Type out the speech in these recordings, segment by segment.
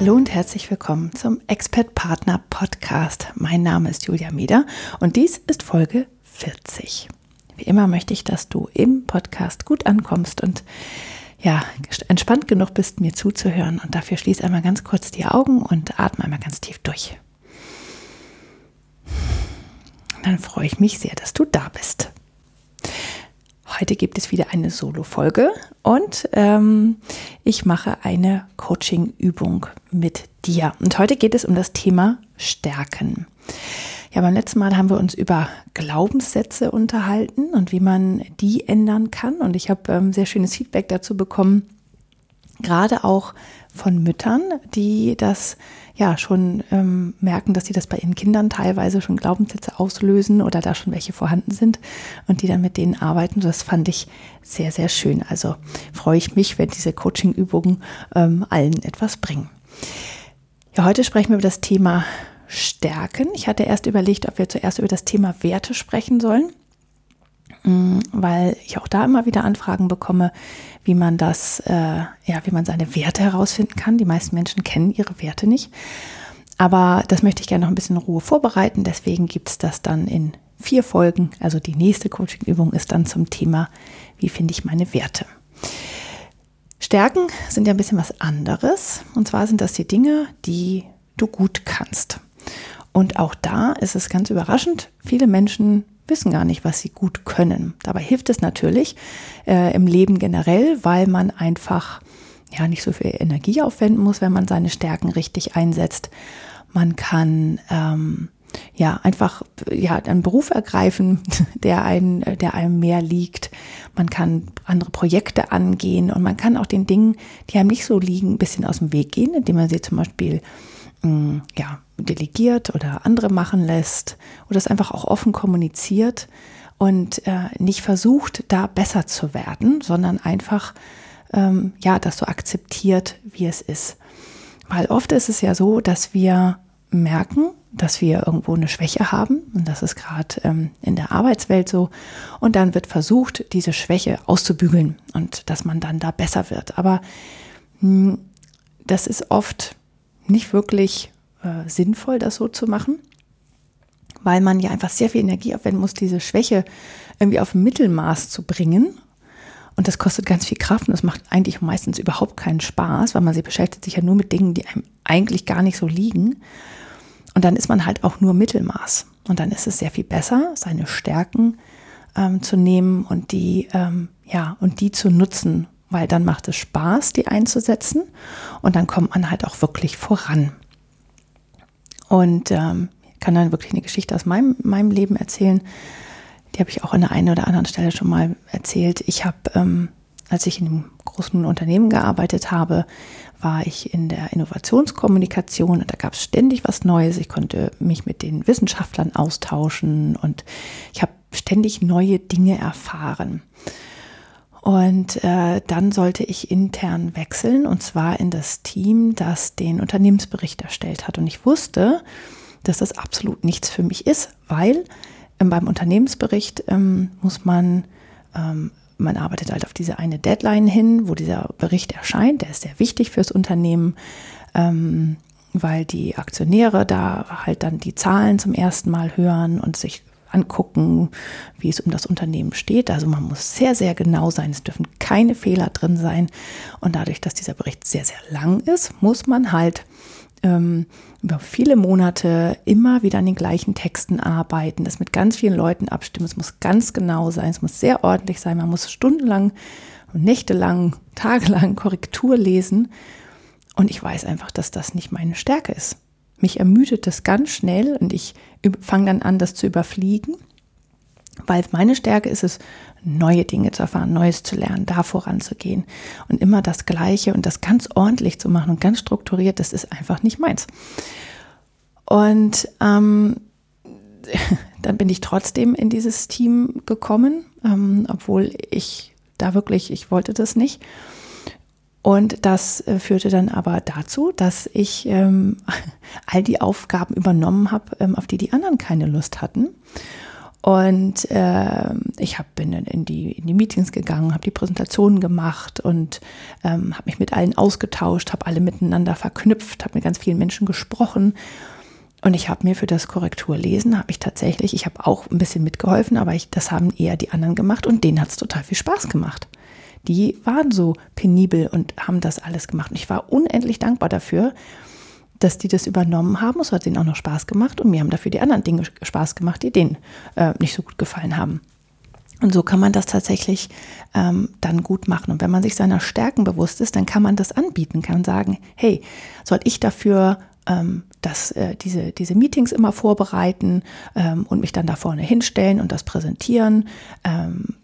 Hallo und herzlich willkommen zum Expert Partner Podcast. Mein Name ist Julia Mieder und dies ist Folge 40. Wie immer möchte ich, dass du im Podcast gut ankommst und ja, entspannt genug bist, mir zuzuhören. Und dafür schließ einmal ganz kurz die Augen und atme einmal ganz tief durch. Dann freue ich mich sehr, dass du da bist. Heute gibt es wieder eine Solo-Folge und ähm, ich mache eine Coaching-Übung mit dir. Und heute geht es um das Thema Stärken. Ja, beim letzten Mal haben wir uns über Glaubenssätze unterhalten und wie man die ändern kann. Und ich habe ähm, sehr schönes Feedback dazu bekommen, gerade auch von Müttern, die das ja schon ähm, merken, dass sie das bei ihren Kindern teilweise schon Glaubenssätze auslösen oder da schon welche vorhanden sind und die dann mit denen arbeiten. Das fand ich sehr, sehr schön. Also freue ich mich, wenn diese Coaching-Übungen ähm, allen etwas bringen. Ja, heute sprechen wir über das Thema Stärken. Ich hatte erst überlegt, ob wir zuerst über das Thema Werte sprechen sollen. Mm, weil ich auch da immer wieder Anfragen bekomme, wie man das, äh, ja, wie man seine Werte herausfinden kann. Die meisten Menschen kennen ihre Werte nicht. Aber das möchte ich gerne noch ein bisschen in Ruhe vorbereiten. Deswegen gibt es das dann in vier Folgen. Also die nächste Coaching-Übung ist dann zum Thema, wie finde ich meine Werte. Stärken sind ja ein bisschen was anderes. Und zwar sind das die Dinge, die du gut kannst. Und auch da ist es ganz überraschend. Viele Menschen wissen gar nicht, was sie gut können. Dabei hilft es natürlich äh, im Leben generell, weil man einfach ja nicht so viel Energie aufwenden muss, wenn man seine Stärken richtig einsetzt. Man kann ähm, ja einfach ja einen Beruf ergreifen, der einen, der einem mehr liegt. Man kann andere Projekte angehen und man kann auch den Dingen, die einem nicht so liegen, ein bisschen aus dem Weg gehen, indem man sie zum Beispiel Mm, ja, delegiert oder andere machen lässt oder es einfach auch offen kommuniziert und äh, nicht versucht, da besser zu werden, sondern einfach, ähm, ja, das so akzeptiert, wie es ist. Weil oft ist es ja so, dass wir merken, dass wir irgendwo eine Schwäche haben und das ist gerade ähm, in der Arbeitswelt so und dann wird versucht, diese Schwäche auszubügeln und dass man dann da besser wird. Aber mh, hm, das ist oft nicht wirklich äh, sinnvoll, das so zu machen, weil man ja einfach sehr viel Energie aufwenden muss, diese Schwäche irgendwie auf Mittelmaß zu bringen. Und das kostet ganz viel Kraft und das macht eigentlich meistens überhaupt keinen Spaß, weil man sie beschäftigt sich ja nur mit Dingen, die einem eigentlich gar nicht so liegen. Und dann ist man halt auch nur Mittelmaß. Und dann ist es sehr viel besser, seine Stärken ähm, zu nehmen und die, ähm, ja, und die zu nutzen weil dann macht es Spaß, die einzusetzen und dann kommt man halt auch wirklich voran. Und ähm, kann dann wirklich eine Geschichte aus meinem, meinem Leben erzählen. Die habe ich auch an der einen oder anderen Stelle schon mal erzählt. Ich habe, ähm, als ich in einem großen Unternehmen gearbeitet habe, war ich in der Innovationskommunikation und da gab es ständig was Neues. Ich konnte mich mit den Wissenschaftlern austauschen und ich habe ständig neue Dinge erfahren. Und äh, dann sollte ich intern wechseln und zwar in das Team, das den Unternehmensbericht erstellt hat. Und ich wusste, dass das absolut nichts für mich ist, weil ähm, beim Unternehmensbericht ähm, muss man, ähm, man arbeitet halt auf diese eine Deadline hin, wo dieser Bericht erscheint. Der ist sehr wichtig fürs Unternehmen. Ähm, weil die Aktionäre da halt dann die Zahlen zum ersten Mal hören und sich angucken, wie es um das Unternehmen steht. Also man muss sehr, sehr genau sein. Es dürfen keine Fehler drin sein. Und dadurch, dass dieser Bericht sehr, sehr lang ist, muss man halt ähm, über viele Monate immer wieder an den gleichen Texten arbeiten, das mit ganz vielen Leuten abstimmen. Es muss ganz genau sein, es muss sehr ordentlich sein. Man muss stundenlang, nächtelang, tagelang Korrektur lesen. Und ich weiß einfach, dass das nicht meine Stärke ist. Mich ermüdet das ganz schnell und ich fange dann an, das zu überfliegen, weil meine Stärke ist es, neue Dinge zu erfahren, Neues zu lernen, da voranzugehen und immer das Gleiche und das ganz ordentlich zu machen und ganz strukturiert, das ist einfach nicht meins. Und ähm, dann bin ich trotzdem in dieses Team gekommen, ähm, obwohl ich da wirklich, ich wollte das nicht. Und das äh, führte dann aber dazu, dass ich ähm, all die Aufgaben übernommen habe, ähm, auf die die anderen keine Lust hatten. Und äh, ich hab, bin dann in die, in die Meetings gegangen, habe die Präsentationen gemacht und ähm, habe mich mit allen ausgetauscht, habe alle miteinander verknüpft, habe mit ganz vielen Menschen gesprochen. Und ich habe mir für das Korrekturlesen, habe ich tatsächlich, ich habe auch ein bisschen mitgeholfen, aber ich, das haben eher die anderen gemacht und denen hat es total viel Spaß gemacht. Die waren so penibel und haben das alles gemacht. Und ich war unendlich dankbar dafür, dass die das übernommen haben. Es hat ihnen auch noch Spaß gemacht und mir haben dafür die anderen Dinge Spaß gemacht, die denen äh, nicht so gut gefallen haben. Und so kann man das tatsächlich ähm, dann gut machen. Und wenn man sich seiner Stärken bewusst ist, dann kann man das anbieten, kann sagen, hey, soll ich dafür ähm, das, äh, diese, diese Meetings immer vorbereiten ähm, und mich dann da vorne hinstellen und das präsentieren? Ähm,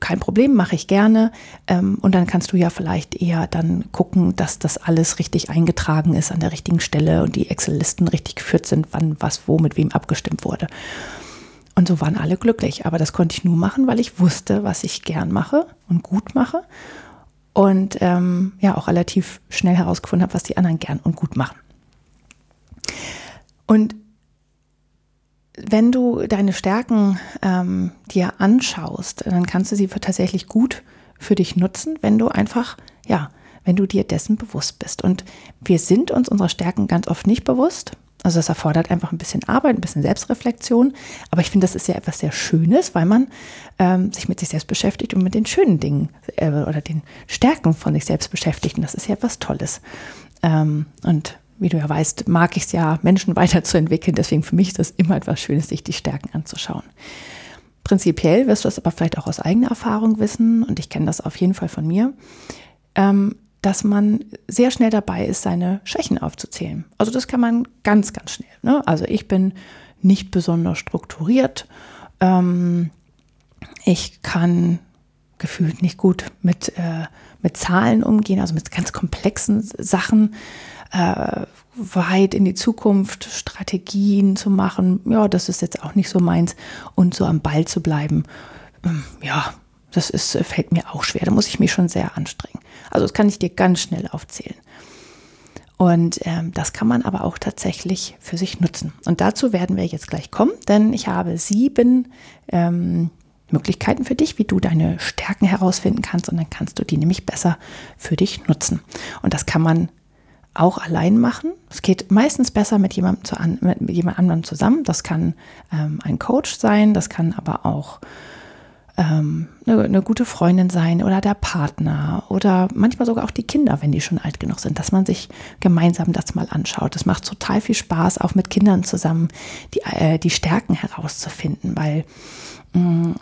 kein Problem, mache ich gerne. Ähm, und dann kannst du ja vielleicht eher dann gucken, dass das alles richtig eingetragen ist an der richtigen Stelle und die Excel-Listen richtig geführt sind, wann was wo mit wem abgestimmt wurde. Und so waren alle glücklich. Aber das konnte ich nur machen, weil ich wusste, was ich gern mache und gut mache. Und ähm, ja, auch relativ schnell herausgefunden habe, was die anderen gern und gut machen. Und wenn du deine Stärken ähm, dir anschaust, dann kannst du sie tatsächlich gut für dich nutzen, wenn du einfach, ja, wenn du dir dessen bewusst bist. Und wir sind uns unserer Stärken ganz oft nicht bewusst. Also das erfordert einfach ein bisschen Arbeit, ein bisschen Selbstreflexion. Aber ich finde, das ist ja etwas sehr Schönes, weil man ähm, sich mit sich selbst beschäftigt und mit den schönen Dingen äh, oder den Stärken von sich selbst beschäftigt. Und das ist ja etwas Tolles. Ähm, und wie du ja weißt, mag ich es ja, Menschen weiterzuentwickeln. Deswegen für mich ist das immer etwas Schönes, sich die Stärken anzuschauen. Prinzipiell wirst du das aber vielleicht auch aus eigener Erfahrung wissen, und ich kenne das auf jeden Fall von mir, ähm, dass man sehr schnell dabei ist, seine Schwächen aufzuzählen. Also das kann man ganz, ganz schnell. Ne? Also ich bin nicht besonders strukturiert. Ähm, ich kann gefühlt nicht gut mit, äh, mit Zahlen umgehen, also mit ganz komplexen Sachen äh, weit in die Zukunft Strategien zu machen, ja, das ist jetzt auch nicht so meins. Und so am Ball zu bleiben, ähm, ja, das ist, äh, fällt mir auch schwer. Da muss ich mich schon sehr anstrengen. Also das kann ich dir ganz schnell aufzählen. Und ähm, das kann man aber auch tatsächlich für sich nutzen. Und dazu werden wir jetzt gleich kommen, denn ich habe sieben ähm, Möglichkeiten für dich, wie du deine Stärken herausfinden kannst und dann kannst du die nämlich besser für dich nutzen. Und das kann man auch allein machen. Es geht meistens besser mit jemandem, zu an, mit jemand anderem zusammen. Das kann ähm, ein Coach sein, das kann aber auch ähm, eine, eine, gute Freundin sein oder der Partner oder manchmal sogar auch die Kinder, wenn die schon alt genug sind, dass man sich gemeinsam das mal anschaut. Das macht total viel Spaß, auch mit Kindern zusammen die, äh, die Stärken herauszufinden, weil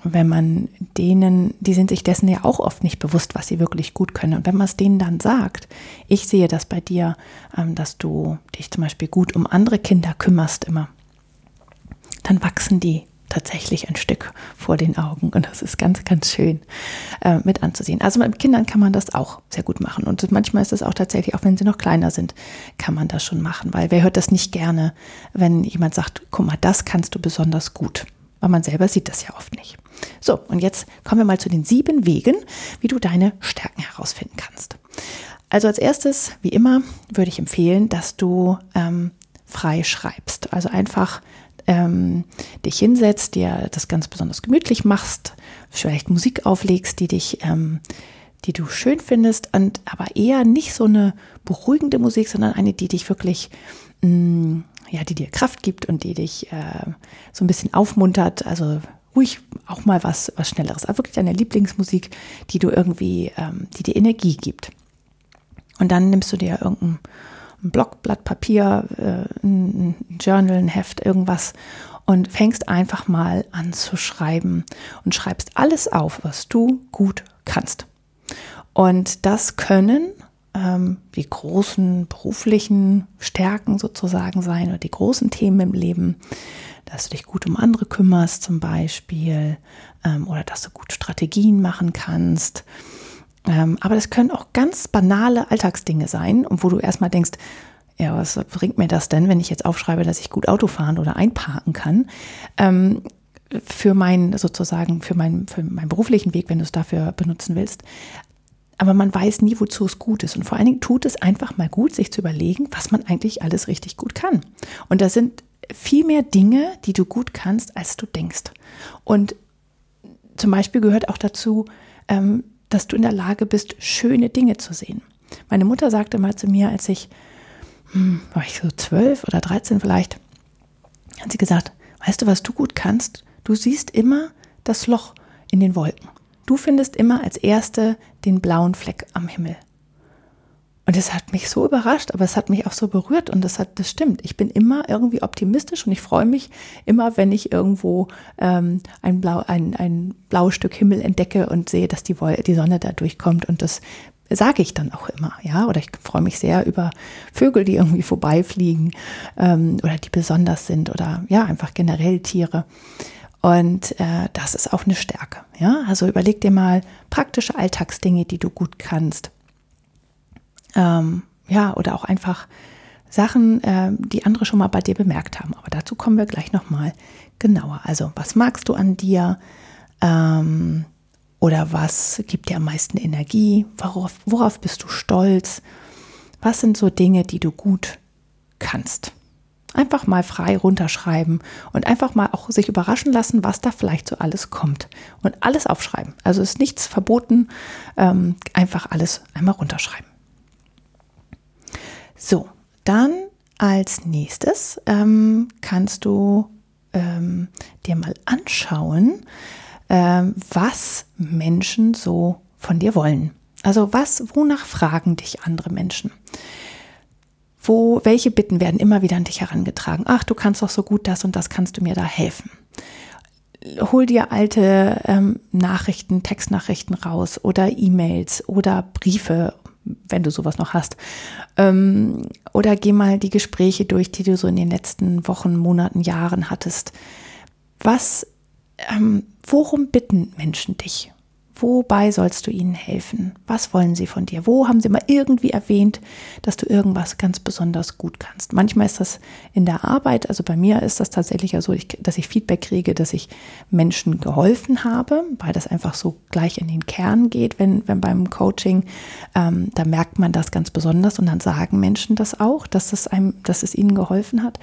wenn man denen, die sind sich dessen ja auch oft nicht bewusst, was sie wirklich gut können. Und wenn man es denen dann sagt, ich sehe das bei dir, ähm, dass du dich zum Beispiel gut um andere Kinder kümmerst immer, dann wachsen die tatsächlich ein Stück vor den Augen. Und das ist ganz, ganz schön äh, mit anzusehen. Also mit Kindern kann man das auch sehr gut machen. Und manchmal ist es auch tatsächlich, auch wenn sie noch kleiner sind, kann man das schon machen. Weil wer hört das nicht gerne, wenn jemand sagt, guck mal, das kannst du besonders gut weil man selber sieht das ja oft nicht. So, und jetzt kommen wir mal zu den sieben Wegen, wie du deine Stärken herausfinden kannst. Also als erstes, wie immer, würde ich empfehlen, dass du ähm, frei schreibst. Also einfach ähm, dich hinsetzt, dir das ganz besonders gemütlich machst, vielleicht Musik auflegst, die dich, ähm, die du schön findest, und aber eher nicht so eine beruhigende Musik, sondern eine, die dich wirklich mh, mm, ja, die dir Kraft gibt und die dich äh, so ein bisschen aufmuntert. Also ruhig auch mal was, was Schnelleres. Aber wirklich deine Lieblingsmusik, die du irgendwie, ähm, die dir Energie gibt. Und dann nimmst du dir irgendein ein Block, Blatt Papier, äh, ein Journal, ein Heft, irgendwas und fängst einfach mal an zu schreiben und schreibst alles auf, was du gut kannst. Und das können ähm, die großen beruflichen Stärken sozusagen sein oder die großen Themen im Leben, dass du dich gut um andere kümmerst zum Beispiel ähm, oder dass du gut Strategien machen kannst. Ähm, aber das können auch ganz banale Alltagsdinge sein, wo du erstmal denkst, ja, was bringt mir das denn, wenn ich jetzt aufschreibe, dass ich gut Auto fahren oder einparken kann? Ähm, für meinen sozusagen, für meinen, für meinen beruflichen Weg, wenn du es dafür benutzen willst. Aber man weiß nie, wozu es gut ist. Und vor allen Dingen tut es einfach mal gut, sich zu überlegen, was man eigentlich alles richtig gut kann. Und da sind viel mehr Dinge, die du gut kannst, als du denkst. Und zum Beispiel gehört auch dazu, ähm, dass du in der Lage bist, schöne Dinge zu sehen. Meine Mutter sagte mal zu mir, als ich, hm, war ich so zwölf oder dreizehn vielleicht, hat sie gesagt, weißt du, was du gut kannst? Du siehst immer das Loch in den Wolken. Du findest immer als Erste den blauen Fleck am Himmel. Und es hat mich so überrascht, aber es hat mich auch so berührt und das hat, das stimmt. Ich bin immer irgendwie optimistisch und ich freue mich immer, wenn ich irgendwo ähm, ein, Blau, ein, ein blaues Stück Himmel entdecke und sehe, dass die, die Sonne da durchkommt und das sage ich dann auch immer, ja. Oder ich freue mich sehr über Vögel, die irgendwie vorbeifliegen ähm, oder die besonders sind oder ja, einfach generell Tiere. Und äh, das ist auch eine Stärke. Ja? Also überleg dir mal praktische Alltagsdinge, die du gut kannst. Ähm, ja, oder auch einfach Sachen, äh, die andere schon mal bei dir bemerkt haben. Aber dazu kommen wir gleich nochmal genauer. Also, was magst du an dir? Ähm, oder was gibt dir am meisten Energie? Worauf, worauf bist du stolz? Was sind so Dinge, die du gut kannst? Einfach mal frei runterschreiben und einfach mal auch sich überraschen lassen, was da vielleicht so alles kommt. Und alles aufschreiben. Also ist nichts verboten, ähm, einfach alles einmal runterschreiben. So, dann als nächstes ähm, kannst du ähm, dir mal anschauen, ähm, was Menschen so von dir wollen. Also was, wonach fragen dich andere Menschen? Wo, welche Bitten werden immer wieder an dich herangetragen? Ach, du kannst doch so gut das und das, kannst du mir da helfen? Hol dir alte ähm, Nachrichten, Textnachrichten raus oder E-Mails oder Briefe, wenn du sowas noch hast. Ähm, oder geh mal die Gespräche durch, die du so in den letzten Wochen, Monaten, Jahren hattest. Was, ähm, worum bitten Menschen dich? Wobei sollst du ihnen helfen? Was wollen sie von dir? Wo haben sie mal irgendwie erwähnt, dass du irgendwas ganz besonders gut kannst? Manchmal ist das in der Arbeit, also bei mir ist das tatsächlich ja so, dass ich Feedback kriege, dass ich Menschen geholfen habe, weil das einfach so gleich in den Kern geht, wenn, wenn beim Coaching, ähm, da merkt man das ganz besonders und dann sagen Menschen das auch, dass es einem, dass es ihnen geholfen hat.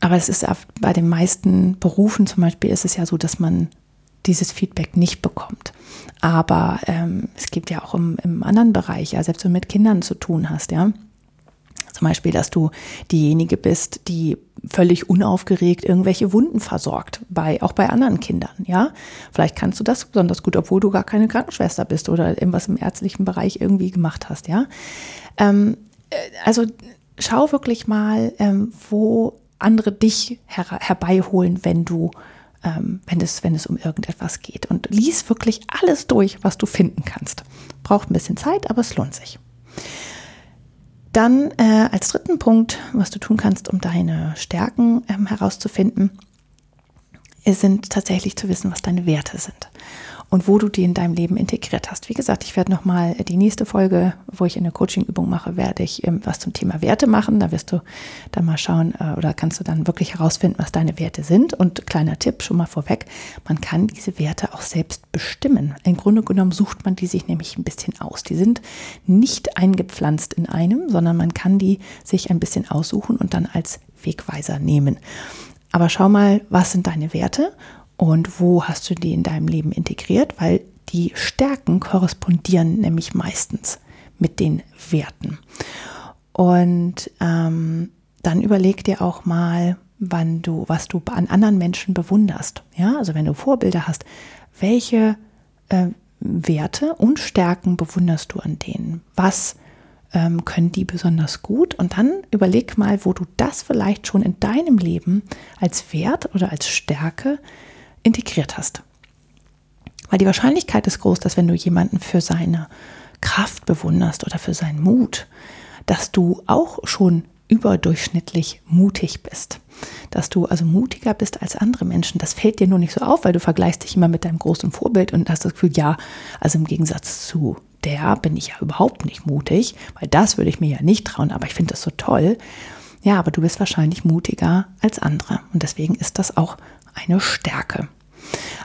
Aber es ist bei den meisten Berufen zum Beispiel ist es ja so, dass man dieses Feedback nicht bekommt. Aber ähm, es gibt ja auch im, im anderen Bereich, ja, selbst wenn du mit Kindern zu tun hast, ja. Zum Beispiel, dass du diejenige bist, die völlig unaufgeregt irgendwelche Wunden versorgt, bei, auch bei anderen Kindern, ja. Vielleicht kannst du das besonders gut, obwohl du gar keine Krankenschwester bist oder irgendwas im ärztlichen Bereich irgendwie gemacht hast, ja. Ähm, äh, also schau wirklich mal, ähm, wo andere dich her herbeiholen, wenn du ähm, wenn, es, wenn es um irgendetwas geht. Und lies wirklich alles durch, was du finden kannst. Braucht ein bisschen Zeit, aber es lohnt sich. Dann äh, als dritten Punkt, was du tun kannst, um deine Stärken ähm, herauszufinden, sind tatsächlich zu wissen, was deine Werte sind und wo du die in deinem Leben integriert hast. Wie gesagt, ich werde nochmal die nächste Folge, wo ich eine Coaching-Übung mache, werde ich ähm, was zum Thema Werte machen. Da wirst du dann mal schauen äh, oder kannst du dann wirklich herausfinden, was deine Werte sind. Und kleiner Tipp schon mal vorweg, man kann diese Werte auch selbst bestimmen. Im Grunde genommen sucht man die sich nämlich ein bisschen aus. Die sind nicht eingepflanzt in einem, sondern man kann die sich ein bisschen aussuchen und dann als Wegweiser nehmen. Aber schau mal, was sind deine Werte und wo hast du die in deinem Leben integriert, weil die Stärken korrespondieren nämlich meistens mit den Werten. Und ähm, dann überleg dir auch mal, wann du, was du an anderen Menschen bewunderst. Ja, also wenn du Vorbilder hast, welche äh, Werte und Stärken bewunderst du an denen? Was ähm, können die besonders gut? Und dann überleg mal, wo du das vielleicht schon in deinem Leben als Wert oder als Stärke integriert hast. Weil die Wahrscheinlichkeit ist groß, dass wenn du jemanden für seine Kraft bewunderst oder für seinen Mut, dass du auch schon überdurchschnittlich mutig bist. Dass du also mutiger bist als andere Menschen. Das fällt dir nur nicht so auf, weil du vergleichst dich immer mit deinem großen Vorbild und hast das Gefühl, ja, also im Gegensatz zu der bin ich ja überhaupt nicht mutig, weil das würde ich mir ja nicht trauen, aber ich finde das so toll. Ja, aber du bist wahrscheinlich mutiger als andere und deswegen ist das auch eine Stärke.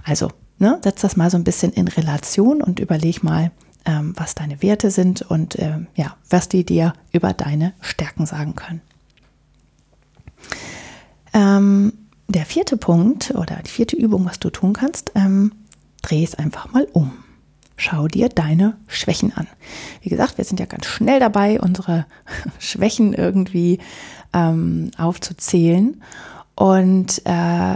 Also, ne, setz das mal so ein bisschen in Relation und überleg mal, ähm, was deine Werte sind und äh, ja, was die dir über deine Stärken sagen können. Ähm, der vierte Punkt oder die vierte Übung, was du tun kannst, ähm, dreh es einfach mal um. Schau dir deine Schwächen an. Wie gesagt, wir sind ja ganz schnell dabei, unsere Schwächen irgendwie ähm, aufzuzählen. Und äh,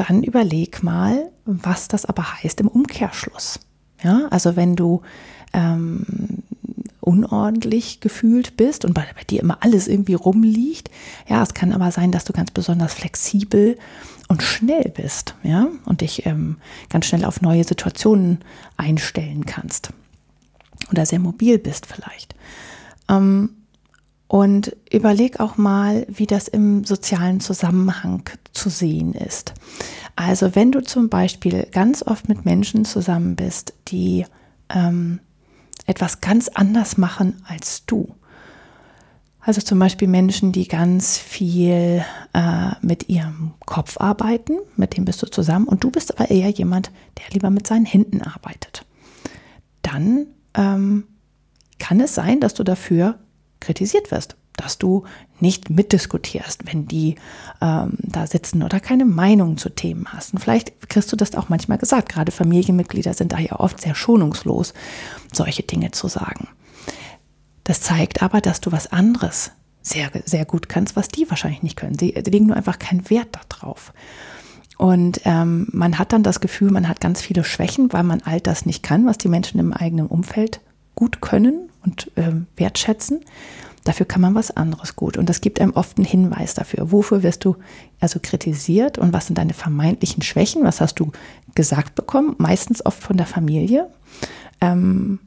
dann überleg mal, was das aber heißt im Umkehrschluss. Ja, also wenn du ähm, unordentlich gefühlt bist und bei, bei, dir immer alles irgendwie rumliegt. Ja, es kann aber sein, dass du ganz besonders flexibel und schnell bist, ja, und dich ähm, ganz schnell auf neue Situationen einstellen kannst. Oder sehr mobil bist vielleicht. Ähm, und überleg auch mal, wie das im sozialen Zusammenhang zu sehen ist. Also wenn du zum Beispiel ganz oft mit Menschen zusammen bist, die ähm, etwas ganz anders machen als du. Also zum Beispiel Menschen, die ganz viel äh, mit ihrem Kopf arbeiten, mit dem bist du zusammen und du bist aber eher jemand, der lieber mit seinen Händen arbeitet. Dann ähm, kann es sein, dass du dafür kritisiert wirst dass du nicht mitdiskutierst, wenn die ähm, da sitzen oder keine Meinung zu Themen hast. Und vielleicht kriegst du das auch manchmal gesagt. Gerade Familienmitglieder sind da ja oft sehr schonungslos, solche Dinge zu sagen. Das zeigt aber, dass du was anderes sehr, sehr gut kannst, was die wahrscheinlich nicht können. Sie legen nur einfach keinen Wert darauf. Und ähm, man hat dann das Gefühl, man hat ganz viele Schwächen, weil man all das nicht kann, was die Menschen im eigenen Umfeld gut können und äh, wertschätzen. Dafür kann man was anderes gut. Und das gibt einem oft einen Hinweis dafür. Wofür wirst du also kritisiert und was sind deine vermeintlichen Schwächen? Was hast du gesagt bekommen? Meistens oft von der Familie. Ähm,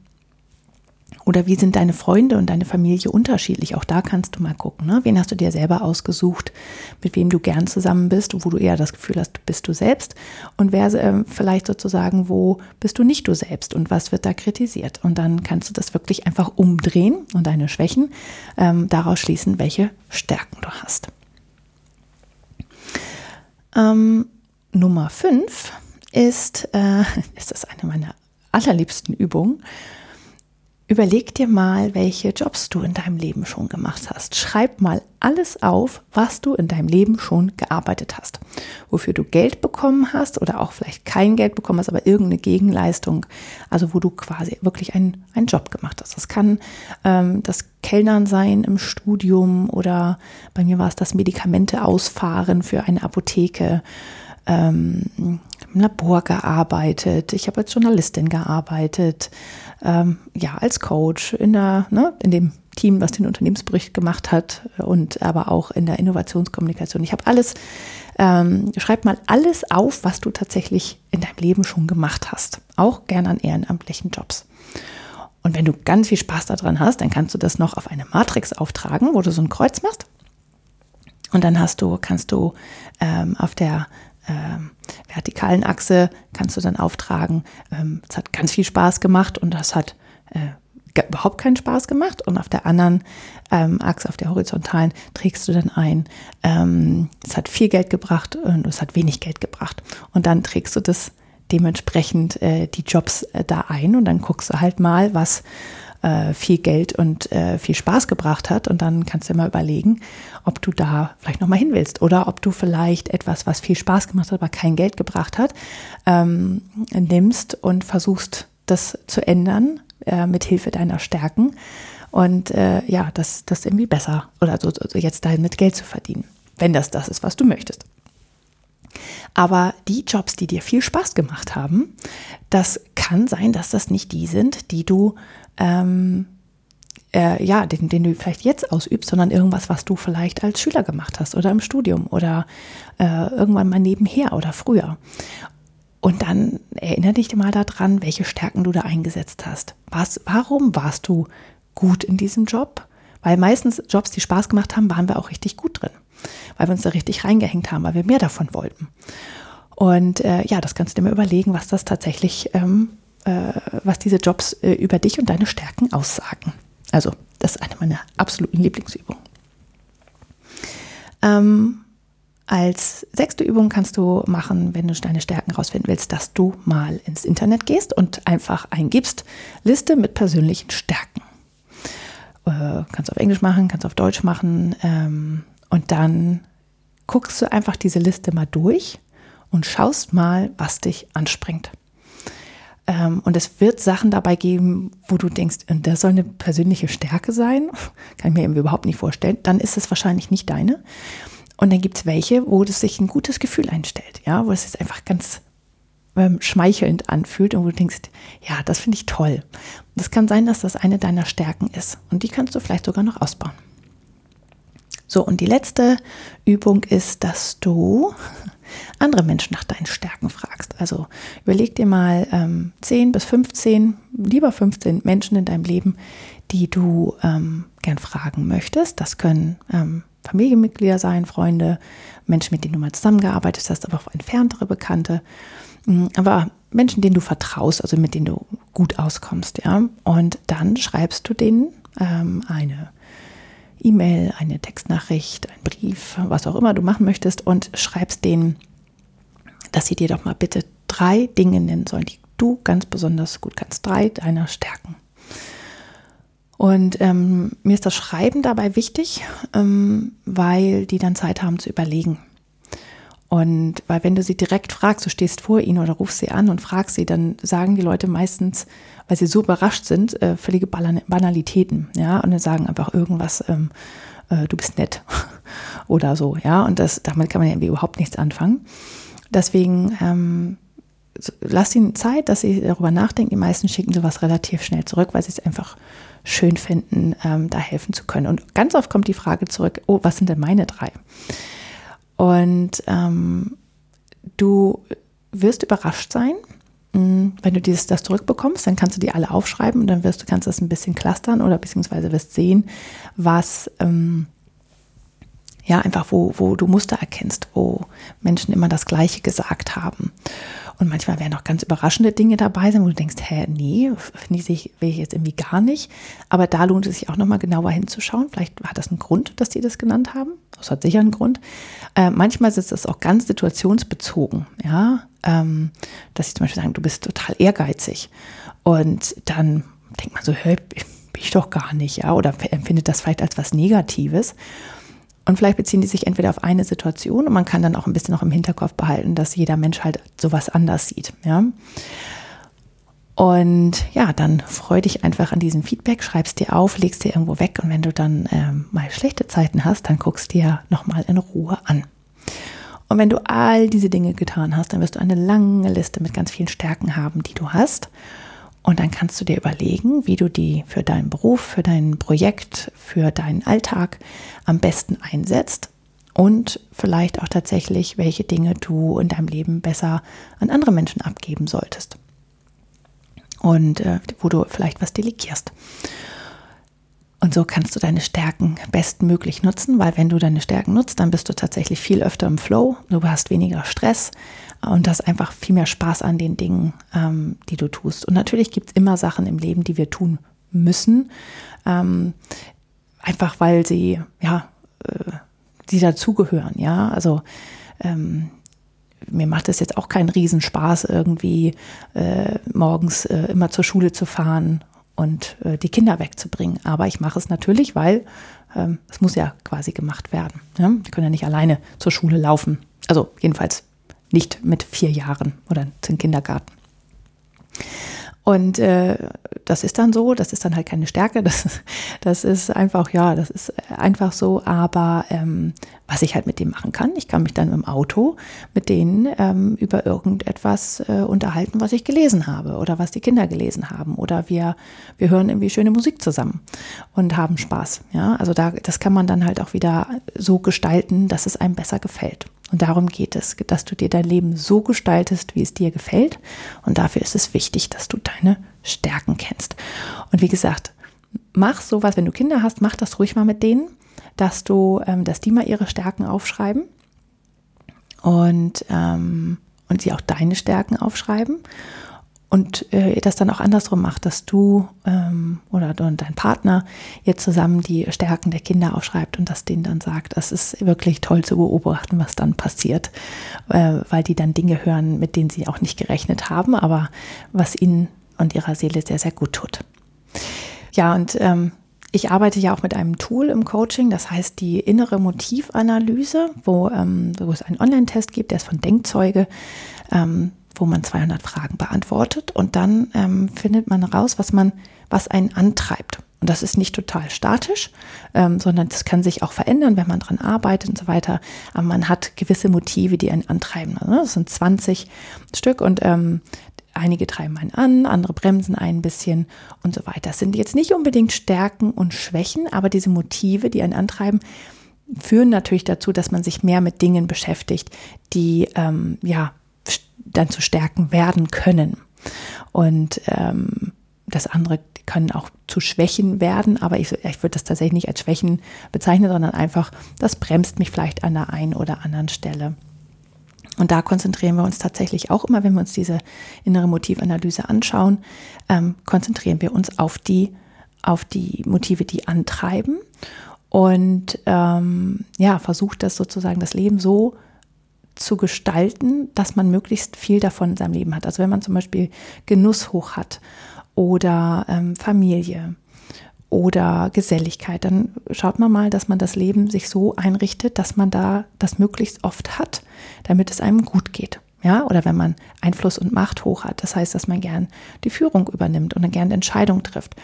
oder wie sind deine Freunde und deine Familie unterschiedlich? Auch da kannst du mal gucken. Ne? Wen hast du dir selber ausgesucht, mit wem du gern zusammen bist, wo du eher das Gefühl hast, bist du selbst? Und wer äh, vielleicht sozusagen, wo bist du nicht du selbst und was wird da kritisiert? Und dann kannst du das wirklich einfach umdrehen und deine Schwächen ähm, daraus schließen, welche Stärken du hast. Ähm, Nummer fünf ist, äh, ist das eine meiner allerliebsten Übungen Überleg dir mal, welche Jobs du in deinem Leben schon gemacht hast. Schreib mal alles auf, was du in deinem Leben schon gearbeitet hast. Wofür du Geld bekommen hast oder auch vielleicht kein Geld bekommen hast, aber irgendeine Gegenleistung. Also wo du quasi wirklich einen, einen Job gemacht hast. Das kann ähm, das Kellnern sein im Studium oder bei mir war es das Medikamente ausfahren für eine Apotheke. Ähm, im Labor gearbeitet, ich habe als Journalistin gearbeitet, ähm, ja, als Coach in, der, ne, in dem Team, was den Unternehmensbericht gemacht hat und aber auch in der Innovationskommunikation. Ich habe alles, ähm, schreib mal alles auf, was du tatsächlich in deinem Leben schon gemacht hast. Auch gern an ehrenamtlichen Jobs. Und wenn du ganz viel Spaß daran hast, dann kannst du das noch auf eine Matrix auftragen, wo du so ein Kreuz machst. Und dann hast du, kannst du ähm, auf der ähm, vertikalen Achse kannst du dann auftragen. Ähm, es hat ganz viel Spaß gemacht und das hat äh, überhaupt keinen Spaß gemacht. Und auf der anderen ähm, Achse, auf der horizontalen, trägst du dann ein, ähm, es hat viel Geld gebracht und es hat wenig Geld gebracht. Und dann trägst du das dementsprechend äh, die Jobs äh, da ein und dann guckst du halt mal, was äh, viel Geld und äh, viel Spaß gebracht hat. Und dann kannst du mal überlegen, ob du da vielleicht nochmal hin willst oder ob du vielleicht etwas, was viel Spaß gemacht hat, aber kein Geld gebracht hat, ähm, nimmst und versuchst, das zu ändern äh, mit Hilfe deiner Stärken und äh, ja, das, das irgendwie besser oder so, so jetzt dahin mit Geld zu verdienen, wenn das das ist, was du möchtest. Aber die Jobs, die dir viel Spaß gemacht haben, das kann sein, dass das nicht die sind, die du ähm, äh, ja, den, den du vielleicht jetzt ausübst, sondern irgendwas, was du vielleicht als Schüler gemacht hast oder im Studium oder äh, irgendwann mal nebenher oder früher. Und dann erinnere dich mal daran, welche Stärken du da eingesetzt hast. Was, warum warst du gut in diesem Job? Weil meistens Jobs, die Spaß gemacht haben, waren wir auch richtig gut drin. Weil wir uns da richtig reingehängt haben, weil wir mehr davon wollten. Und äh, ja, das kannst du dir mal überlegen, was das tatsächlich ähm, äh, was diese Jobs äh, über dich und deine Stärken aussagen. Also, das ist eine meiner absoluten Lieblingsübungen. Ähm, als sechste Übung kannst du machen, wenn du deine Stärken rausfinden willst, dass du mal ins Internet gehst und einfach eingibst, Liste mit persönlichen Stärken. Äh, kannst auf Englisch machen, kannst auf Deutsch machen ähm, und dann guckst du einfach diese Liste mal durch und schaust mal, was dich anspringt. Ähm, und es wird Sachen dabei geben, wo du denkst, das soll eine persönliche Stärke sein. Kann ich mir überhaupt nicht vorstellen. Dann ist es wahrscheinlich nicht deine. Und dann gibt es welche, wo es sich ein gutes Gefühl einstellt, ja, wo es sich einfach ganz ähm, schmeichelnd anfühlt und wo du denkst, ja, das finde ich toll. Das kann sein, dass das eine deiner Stärken ist. Und die kannst du vielleicht sogar noch ausbauen. So, und die letzte Übung ist, dass du andere Menschen nach deinen Stärken fragst. Also überleg dir mal ähm, 10 bis 15, lieber 15 Menschen in deinem Leben, die du ähm, gern fragen möchtest. Das können ähm, Familienmitglieder sein, Freunde, Menschen, mit denen du mal zusammengearbeitet hast, aber auch entferntere Bekannte. Mm, aber Menschen, denen du vertraust, also mit denen du gut auskommst, ja. Und dann schreibst du denen ähm, eine E-Mail, eine Textnachricht, ein Brief, was auch immer du machen möchtest und schreibst denen, dass sie dir doch mal bitte drei Dinge nennen sollen, die du ganz besonders gut kannst. Drei deiner Stärken. Und ähm, mir ist das Schreiben dabei wichtig, ähm, weil die dann Zeit haben zu überlegen. Und weil wenn du sie direkt fragst, du stehst vor ihnen oder rufst sie an und fragst sie, dann sagen die Leute meistens, weil sie so überrascht sind, äh, völlige Banalitäten, ja, und dann sagen einfach irgendwas, ähm, äh, du bist nett oder so, ja, und das, damit kann man ja irgendwie überhaupt nichts anfangen. Deswegen ähm, lass ihnen Zeit, dass sie darüber nachdenken. Die meisten schicken sowas relativ schnell zurück, weil sie es einfach schön finden, ähm, da helfen zu können. Und ganz oft kommt die Frage zurück, oh, was sind denn meine drei? Und ähm, du wirst überrascht sein, hm, wenn du dieses, das zurückbekommst, dann kannst du die alle aufschreiben und dann wirst du kannst das ein bisschen clustern oder beziehungsweise wirst sehen, was ähm, ja einfach wo, wo du Muster erkennst, wo Menschen immer das Gleiche gesagt haben. Und manchmal werden auch ganz überraschende Dinge dabei sein, wo du denkst, hä, nee, finde ich, ich jetzt irgendwie gar nicht. Aber da lohnt es sich auch nochmal genauer hinzuschauen. Vielleicht hat das einen Grund, dass die das genannt haben. Das hat sicher einen Grund. Äh, manchmal ist das auch ganz situationsbezogen, ja. Ähm, dass sie zum Beispiel sagen, du bist total ehrgeizig. Und dann denkt man so, hä, bin ich doch gar nicht, ja. Oder empfindet das vielleicht als was Negatives. Und vielleicht beziehen die sich entweder auf eine Situation und man kann dann auch ein bisschen noch im Hinterkopf behalten, dass jeder Mensch halt sowas anders sieht. Ja. Und ja, dann freu dich einfach an diesem Feedback, schreibst dir auf, legst dir irgendwo weg und wenn du dann ähm, mal schlechte Zeiten hast, dann guckst dir nochmal in Ruhe an. Und wenn du all diese Dinge getan hast, dann wirst du eine lange Liste mit ganz vielen Stärken haben, die du hast. Und dann kannst du dir überlegen, wie du die für deinen Beruf, für dein Projekt, für deinen Alltag am besten einsetzt und vielleicht auch tatsächlich, welche Dinge du in deinem Leben besser an andere Menschen abgeben solltest. Und äh, wo du vielleicht was delegierst. Und so kannst du deine Stärken bestmöglich nutzen, weil wenn du deine Stärken nutzt, dann bist du tatsächlich viel öfter im Flow, du hast weniger Stress und hast einfach viel mehr Spaß an den Dingen, ähm, die du tust. Und natürlich gibt es immer Sachen im Leben, die wir tun müssen, ähm, einfach weil sie, ja, äh, die dazugehören, ja, also ähm, mir macht es jetzt auch keinen Riesenspaß, irgendwie äh, morgens äh, immer zur Schule zu fahren und äh, die Kinder wegzubringen. Aber ich mache es natürlich, weil ähm, es muss ja quasi gemacht werden. Ja? Die können ja nicht alleine zur Schule laufen. Also jedenfalls nicht mit vier Jahren oder zum Kindergarten. Und äh, das ist dann so, das ist dann halt keine Stärke, das, das ist einfach, ja, das ist einfach so. Aber ähm, was ich halt mit dem machen kann, ich kann mich dann im Auto mit denen ähm, über irgendetwas äh, unterhalten, was ich gelesen habe oder was die Kinder gelesen haben. Oder wir, wir hören irgendwie schöne Musik zusammen und haben Spaß. Ja, also da, das kann man dann halt auch wieder so gestalten, dass es einem besser gefällt. Und darum geht es, dass du dir dein Leben so gestaltest, wie es dir gefällt. Und dafür ist es wichtig, dass du deine Stärken kennst. Und wie gesagt, mach sowas, wenn du Kinder hast, mach das ruhig mal mit denen, dass du, ähm, dass die mal ihre Stärken aufschreiben und, ähm, und sie auch deine Stärken aufschreiben. Und äh, das dann auch andersrum macht, dass du ähm, oder dein Partner jetzt zusammen die Stärken der Kinder aufschreibt und das denen dann sagt, das ist wirklich toll zu beobachten, was dann passiert, äh, weil die dann Dinge hören, mit denen sie auch nicht gerechnet haben, aber was ihnen und ihrer Seele sehr, sehr gut tut. Ja, und ähm, ich arbeite ja auch mit einem Tool im Coaching, das heißt die innere Motivanalyse, wo, ähm, wo es einen Online-Test gibt, der ist von Denkzeuge. Ähm, wo man 200 Fragen beantwortet und dann ähm, findet man raus, was man, was einen antreibt. Und das ist nicht total statisch, ähm, sondern das kann sich auch verändern, wenn man dran arbeitet und so weiter. Aber man hat gewisse Motive, die einen antreiben. Also, das sind 20 Stück und ähm, einige treiben einen an, andere bremsen ein bisschen und so weiter. Das sind jetzt nicht unbedingt Stärken und Schwächen, aber diese Motive, die einen antreiben, führen natürlich dazu, dass man sich mehr mit Dingen beschäftigt, die ähm, ja dann zu Stärken werden können. Und ähm, das andere können auch zu Schwächen werden, aber ich, ich würde das tatsächlich nicht als Schwächen bezeichnen, sondern einfach, das bremst mich vielleicht an der einen oder anderen Stelle. Und da konzentrieren wir uns tatsächlich auch immer, wenn wir uns diese innere Motivanalyse anschauen, ähm, konzentrieren wir uns auf die, auf die Motive, die antreiben und ähm, ja, versucht das sozusagen das Leben so zu gestalten, dass man möglichst viel davon in seinem Leben hat. Also wenn man zum Beispiel Genuss hoch hat oder ähm, Familie oder Geselligkeit, dann schaut man mal, dass man das Leben sich so einrichtet, dass man da das möglichst oft hat, damit es einem gut geht. Ja, oder wenn man Einfluss und Macht hoch hat, das heißt, dass man gern die Führung übernimmt und dann gern Entscheidungen trifft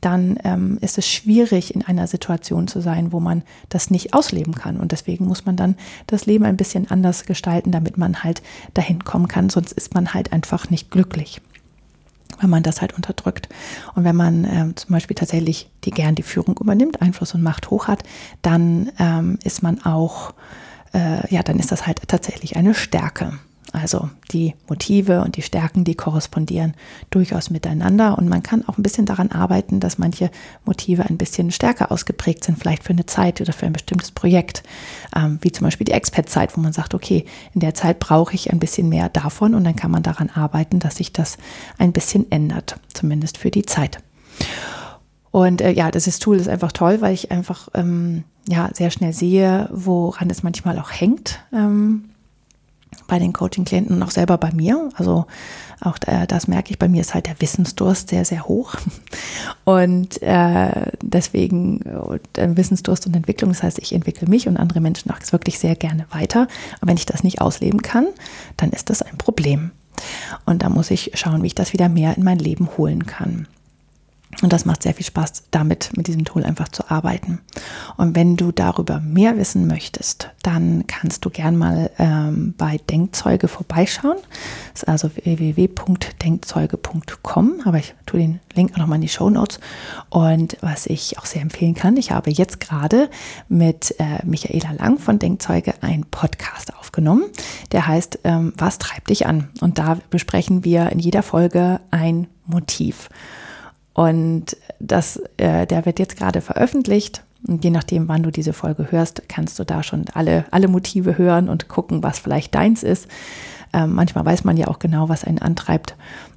dann ähm, ist es schwierig, in einer Situation zu sein, wo man das nicht ausleben kann. Und deswegen muss man dann das Leben ein bisschen anders gestalten, damit man halt dahin kommen kann. Sonst ist man halt einfach nicht glücklich wenn man das halt unterdrückt. Und wenn man ähm, zum Beispiel tatsächlich die gern die Führung übernimmt, Einfluss und Macht hoch hat, dann ähm, ist man auch, äh, ja, dann ist das halt tatsächlich eine Stärke. Also die Motive und die Stärken, die korrespondieren durchaus miteinander und man kann auch ein bisschen daran arbeiten, dass manche Motive ein bisschen stärker ausgeprägt sind, vielleicht für eine Zeit oder für ein bestimmtes Projekt, ähm, wie zum Beispiel die Expat-Zeit, wo man sagt, okay, in der Zeit brauche ich ein bisschen mehr davon und dann kann man daran arbeiten, dass sich das ein bisschen ändert, zumindest für die Zeit. Und äh, ja, das Tool ist einfach toll, weil ich einfach ähm, ja sehr schnell sehe, woran es manchmal auch hängt. Ähm, bei den Coaching-Klienten und auch selber bei mir. Also auch das merke ich, bei mir ist halt der Wissensdurst sehr, sehr hoch. Und äh, deswegen äh, Wissensdurst und Entwicklung, das heißt, ich entwickle mich und andere Menschen auch wirklich sehr gerne weiter. Aber wenn ich das nicht ausleben kann, dann ist das ein Problem. Und da muss ich schauen, wie ich das wieder mehr in mein Leben holen kann. Und das macht sehr viel Spaß, damit mit diesem Tool einfach zu arbeiten. Und wenn du darüber mehr wissen möchtest, dann kannst du gern mal ähm, bei Denkzeuge vorbeischauen. Das ist also www.denkzeuge.com, aber ich tue den Link auch nochmal in die Show Notes. Und was ich auch sehr empfehlen kann, ich habe jetzt gerade mit äh, Michaela Lang von Denkzeuge einen Podcast aufgenommen, der heißt ähm, Was treibt dich an? Und da besprechen wir in jeder Folge ein Motiv. Und das, äh, der wird jetzt gerade veröffentlicht. Und je nachdem, wann du diese Folge hörst, kannst du da schon alle, alle Motive hören und gucken, was vielleicht deins ist. Ähm, manchmal weiß man ja auch genau, was einen antreibt.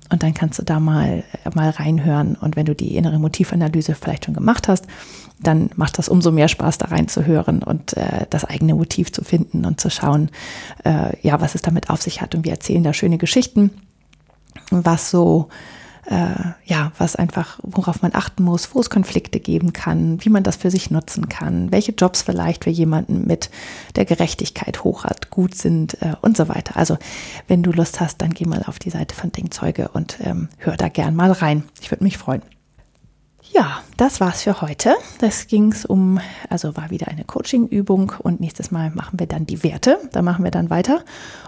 Und dann kannst du da mal, mal reinhören. Und wenn du die innere Motivanalyse vielleicht schon gemacht hast, dann macht das umso mehr Spaß, da reinzuhören und äh, das eigene Motiv zu finden und zu schauen, äh, ja, was es damit auf sich hat. Und wir erzählen da schöne Geschichten, was so äh, ja, was einfach, worauf man achten muss, wo es Konflikte geben kann, wie man das für sich nutzen kann, welche Jobs vielleicht für jemanden mit der Gerechtigkeit hoch hat, gut sind äh, und so weiter. Also wenn du Lust hast, dann geh mal auf die Seite von Denkzeuge und ähm, hör da gern mal rein. Ich würde mich freuen. Ja, das war's für heute. Das ging's um, also war wieder eine Coaching-Übung und nächstes Mal machen wir dann die Werte. Da machen wir dann weiter.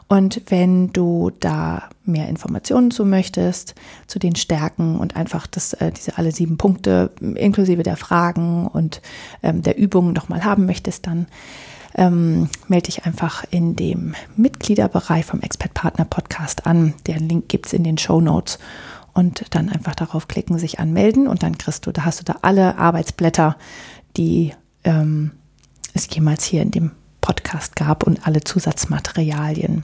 Und wenn du da mehr Informationen zu möchtest, zu den Stärken und einfach das, äh, diese alle sieben Punkte inklusive der Fragen und ähm, der Übungen nochmal haben möchtest, dann ähm, melde dich einfach in dem Mitgliederbereich vom Expert Partner Podcast an. Den Link gibt's in den Show Notes und dann einfach darauf klicken, sich anmelden und dann kriegst du, da hast du da alle Arbeitsblätter, die ähm, es jemals hier in dem Podcast gab und alle Zusatzmaterialien.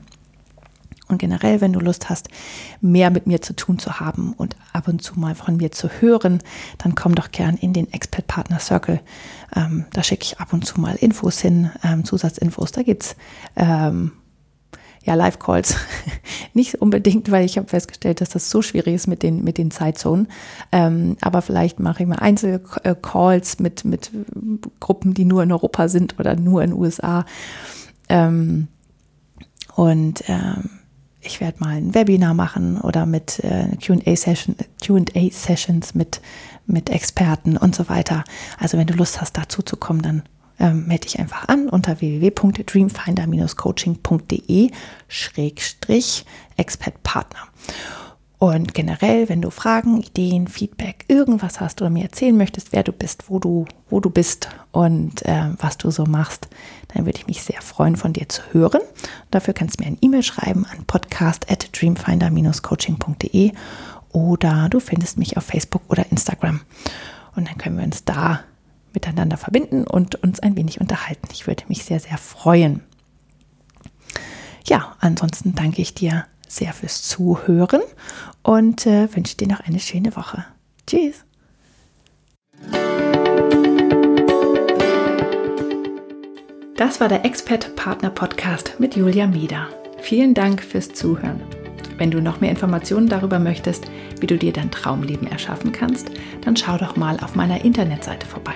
Und generell, wenn du Lust hast, mehr mit mir zu tun zu haben und ab und zu mal von mir zu hören, dann komm doch gern in den Expert Partner Circle. Ähm, da schicke ich ab und zu mal Infos hin, ähm, Zusatzinfos. Da geht's ähm, ja Live-Calls. Nicht unbedingt, weil ich habe festgestellt, dass das so schwierig ist mit den, mit den Zeitzonen. Ähm, aber vielleicht mache ich mal Einzelcalls mit, mit Gruppen, die nur in Europa sind oder nur in USA. Ähm, und ähm, ich werde mal ein Webinar machen oder mit äh, QA-Sessions mit, mit Experten und so weiter. Also wenn du Lust hast, dazu zu kommen, dann ähm, melde dich einfach an unter www.dreamfinder-coaching.de Schrägstrich Expertpartner. Und generell, wenn du Fragen, Ideen, Feedback, irgendwas hast oder mir erzählen möchtest, wer du bist, wo du, wo du bist und äh, was du so machst, dann würde ich mich sehr freuen, von dir zu hören. Dafür kannst du mir ein E-Mail schreiben an podcast at dreamfinder-coaching.de oder du findest mich auf Facebook oder Instagram. Und dann können wir uns da miteinander verbinden und uns ein wenig unterhalten. Ich würde mich sehr, sehr freuen. Ja, ansonsten danke ich dir sehr fürs Zuhören und äh, wünsche dir noch eine schöne Woche. Tschüss. Das war der Expert Partner Podcast mit Julia Mieder. Vielen Dank fürs Zuhören. Wenn du noch mehr Informationen darüber möchtest, wie du dir dein Traumleben erschaffen kannst, dann schau doch mal auf meiner Internetseite vorbei.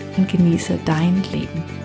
und genieße dein Leben.